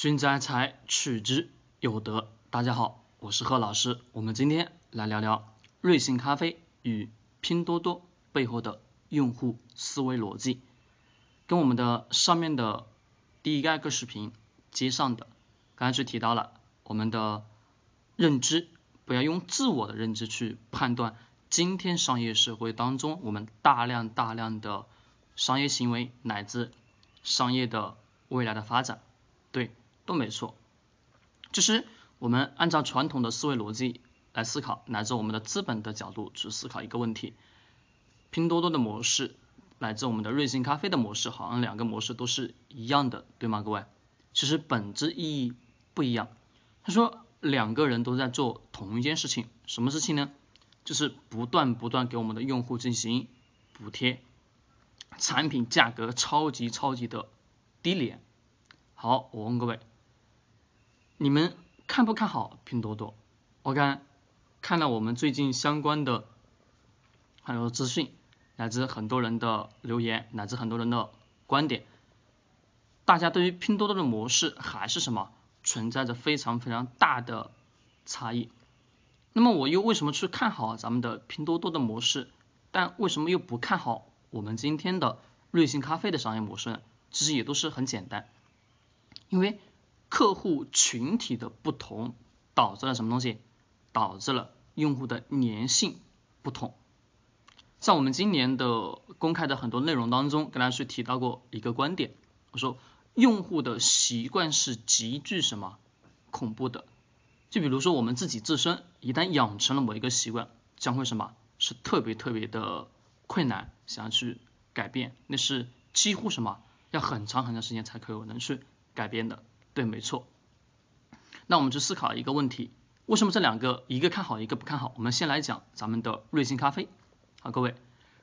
君子爱财，取之有德。大家好，我是贺老师。我们今天来聊聊瑞幸咖啡与拼多多背后的用户思维逻辑，跟我们的上面的第一个视频接上的。刚才是提到了我们的认知，不要用自我的认知去判断今天商业社会当中我们大量大量的商业行为乃至商业的未来的发展，都没错，就是我们按照传统的思维逻辑来思考，乃至我们的资本的角度去思考一个问题。拼多多的模式乃至我们的瑞幸咖啡的模式，好像两个模式都是一样的，对吗？各位，其实本质意义不一样。他说两个人都在做同一件事情，什么事情呢？就是不断不断给我们的用户进行补贴，产品价格超级超级的低廉。好，我问各位。你们看不看好拼多多？我刚看了我们最近相关的很多资讯，乃至很多人的留言，乃至很多人的观点，大家对于拼多多的模式还是什么存在着非常非常大的差异。那么我又为什么去看好咱们的拼多多的模式，但为什么又不看好我们今天的瑞幸咖啡的商业模式呢？其实也都是很简单，因为。客户群体的不同导致了什么东西？导致了用户的粘性不同。在我们今年的公开的很多内容当中，跟大家去提到过一个观点，我说用户的习惯是极具什么恐怖的？就比如说我们自己自身一旦养成了某一个习惯，将会什么是特别特别的困难，想要去改变，那是几乎什么要很长很长时间才可能去改变的。对，没错。那我们就思考一个问题：为什么这两个一个看好，一个不看好？我们先来讲咱们的瑞幸咖啡。好，各位，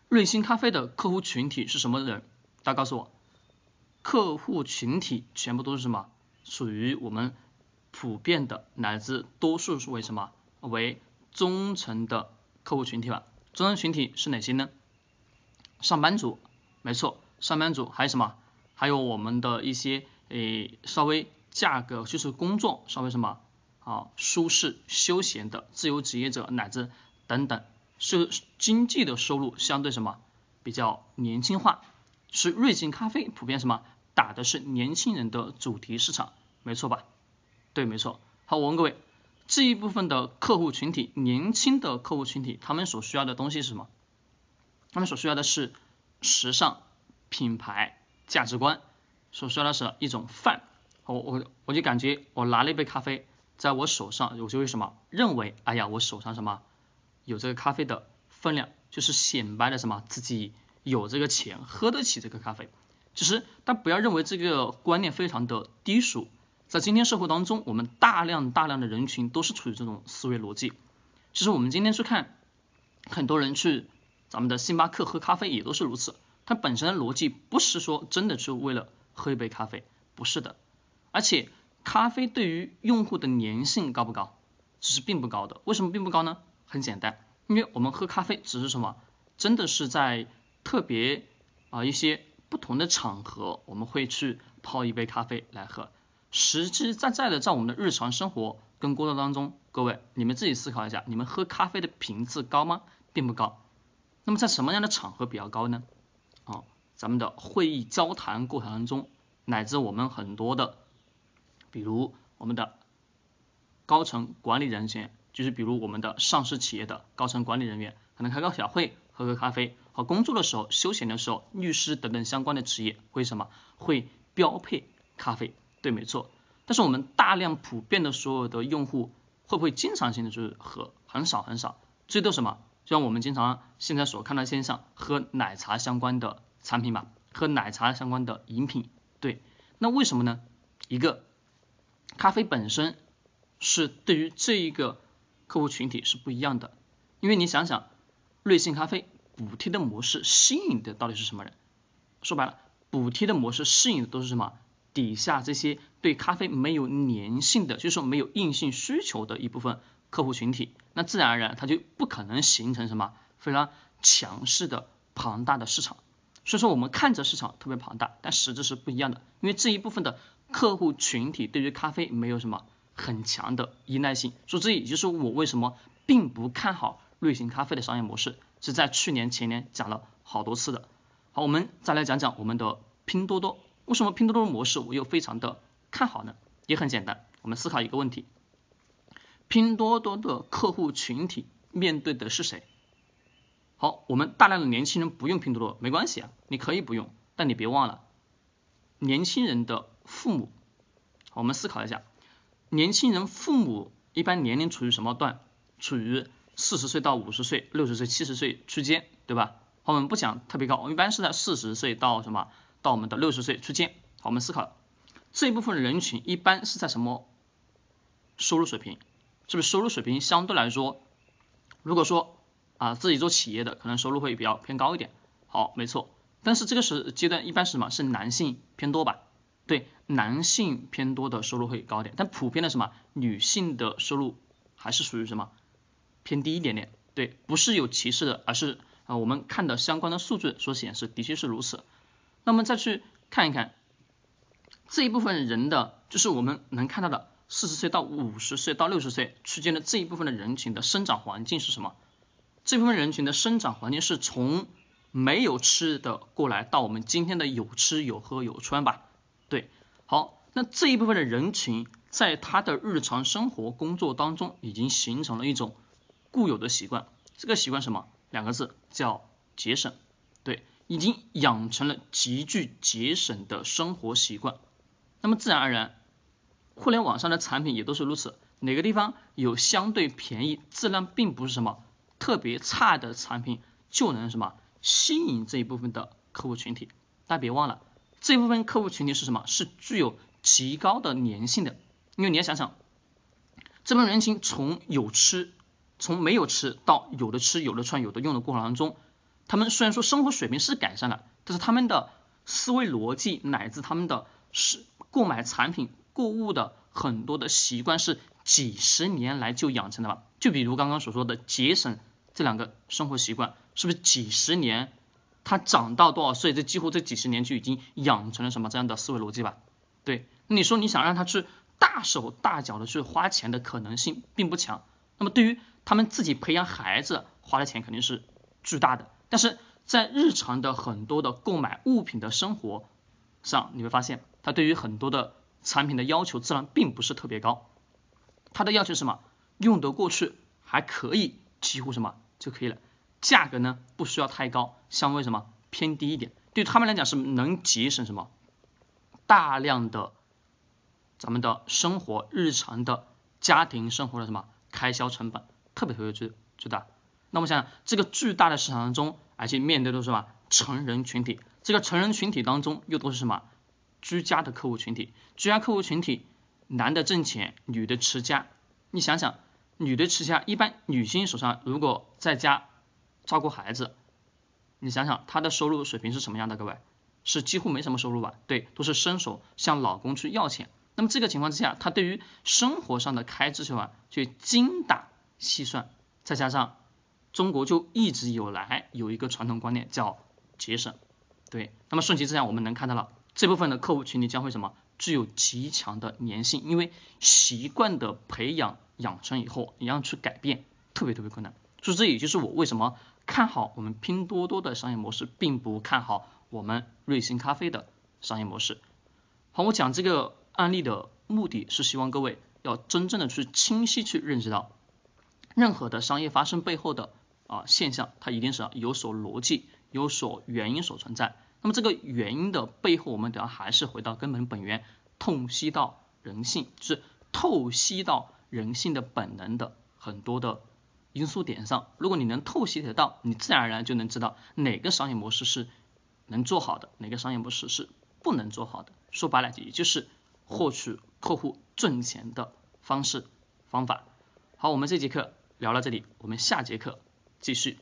瑞幸咖啡的客户群体是什么人？大家告诉我，客户群体全部都是什么？属于我们普遍的乃至多数是为什么？为中层的客户群体吧。中层群体是哪些呢？上班族，没错，上班族还有什么？还有我们的一些诶稍微。价格就是工作稍微什么啊舒适休闲的自由职业者乃至等等，是经济的收入相对什么比较年轻化，是瑞幸咖啡普遍什么打的是年轻人的主题市场，没错吧？对，没错。好，我问各位，这一部分的客户群体，年轻的客户群体，他们所需要的东西是什么？他们所需要的是时尚、品牌、价值观，所需要的是一种范。我我我就感觉我拿了一杯咖啡在我手上，我就为什么认为，哎呀，我手上什么有这个咖啡的分量，就是显摆了什么自己有这个钱喝得起这个咖啡。其实，但不要认为这个观念非常的低俗，在今天社会当中，我们大量大量的人群都是处于这种思维逻辑。其实我们今天去看，很多人去咱们的星巴克喝咖啡也都是如此，它本身的逻辑不是说真的是为了喝一杯咖啡，不是的。而且咖啡对于用户的粘性高不高？其实并不高的。为什么并不高呢？很简单，因为我们喝咖啡只是什么？真的是在特别啊一些不同的场合，我们会去泡一杯咖啡来喝。实实在在的在我们的日常生活跟工作当中，各位你们自己思考一下，你们喝咖啡的频次高吗？并不高。那么在什么样的场合比较高呢？啊，咱们的会议交谈过程当中，乃至我们很多的。比如我们的高层管理人员，就是比如我们的上市企业的高层管理人员，可能开个小会，喝个咖啡，和工作的时候、休闲的时候，律师等等相关的职业会什么？会标配咖啡，对，没错。但是我们大量普遍的所有的用户，会不会经常性的就是喝？很少很少，最多什么？就像我们经常现在所看到现象，喝奶茶相关的产品嘛，喝奶茶相关的饮品，对。那为什么呢？一个。咖啡本身是对于这一个客户群体是不一样的，因为你想想，瑞幸咖啡补贴的模式吸引的到底是什么人？说白了，补贴的模式吸引的都是什么？底下这些对咖啡没有粘性的，就是说没有硬性需求的一部分客户群体，那自然而然它就不可能形成什么非常强势的庞大的市场。所以说我们看着市场特别庞大，但实质是不一样的，因为这一部分的客户群体对于咖啡没有什么很强的依赖性，所以这也就是我为什么并不看好瑞幸咖啡的商业模式，是在去年前年讲了好多次的。好，我们再来讲讲我们的拼多多，为什么拼多多的模式我又非常的看好呢？也很简单，我们思考一个问题：拼多多的客户群体面对的是谁？好，我们大量的年轻人不用拼多多没关系啊，你可以不用，但你别忘了年轻人的父母。我们思考一下，年轻人父母一般年龄处于什么段？处于四十岁到五十岁、六十岁、七十岁区间，对吧？我们不讲特别高，我们一般是在四十岁到什么？到我们的六十岁区间。好，我们思考这一部分人群一般是在什么收入水平？是不是收入水平相对来说，如果说啊，自己做企业的可能收入会比较偏高一点，好，没错。但是这个时阶段一般是什么？是男性偏多吧？对，男性偏多的收入会高点，但普遍的什么？女性的收入还是属于什么？偏低一点点。对，不是有歧视的，而是啊我们看的相关的数据所显示的确是如此。那么再去看一看这一部分人的，就是我们能看到的四十岁到五十岁到六十岁区间的这一部分的人群的生长环境是什么？这部分人群的生长环境是从没有吃的过来到我们今天的有吃有喝有穿吧？好，那这一部分的人群在他的日常生活工作当中已经形成了一种固有的习惯，这个习惯什么？两个字叫节省，对，已经养成了极具节省的生活习惯。那么自然而然，互联网上的产品也都是如此，哪个地方有相对便宜、质量并不是什么。特别差的产品就能什么吸引这一部分的客户群体，大家别忘了这部分客户群体是什么？是具有极高的粘性的，因为你要想想，这部分人群从有吃，从没有吃到有的吃、有的穿、有的用的过程当中，他们虽然说生活水平是改善了，但是他们的思维逻辑乃至他们的是购买产品、购物的很多的习惯是几十年来就养成的了。就比如刚刚所说的节省。这两个生活习惯是不是几十年？他长到多少岁？这几乎这几十年就已经养成了什么这样的思维逻辑吧？对，你说你想让他去大手大脚的去花钱的可能性并不强。那么对于他们自己培养孩子花的钱肯定是巨大的。但是在日常的很多的购买物品的生活上，你会发现他对于很多的产品的要求自然并不是特别高。他的要求什么？用得过去，还可以，几乎什么？就可以了，价格呢不需要太高，相对什么偏低一点，对他们来讲是能节省什么？大量的咱们的生活日常的家庭生活的什么开销成本，特别特别巨巨大。那我们想想这个巨大的市场当中，而且面对的是什么成人群体，这个成人群体当中又都是什么？居家的客户群体，居家客户群体男的挣钱，女的持家，你想想。女的持家，一般女性手上如果在家照顾孩子，你想想她的收入水平是什么样的？各位是几乎没什么收入吧？对，都是伸手向老公去要钱。那么这个情况之下，她对于生活上的开支是吧，就精打细算。再加上中国就一直有来有一个传统观念叫节省，对。那么顺其自然，我们能看到了这部分的客户群体将会什么？具有极强的粘性，因为习惯的培养。养成以后，你要去改变，特别特别困难。所以这也就是我为什么看好我们拼多多的商业模式，并不看好我们瑞幸咖啡的商业模式。好，我讲这个案例的目的是希望各位要真正的去清晰去认识到，任何的商业发生背后的啊现象，它一定是有所逻辑、有所原因所存在。那么这个原因的背后，我们得要还是回到根本本源，透析到人性，是透析到。人性的本能的很多的因素点上，如果你能透析得到，你自然而然就能知道哪个商业模式是能做好的，哪个商业模式是不能做好的。说白了，也就是获取客户挣钱的方式方法。好，我们这节课聊到这里，我们下节课继续。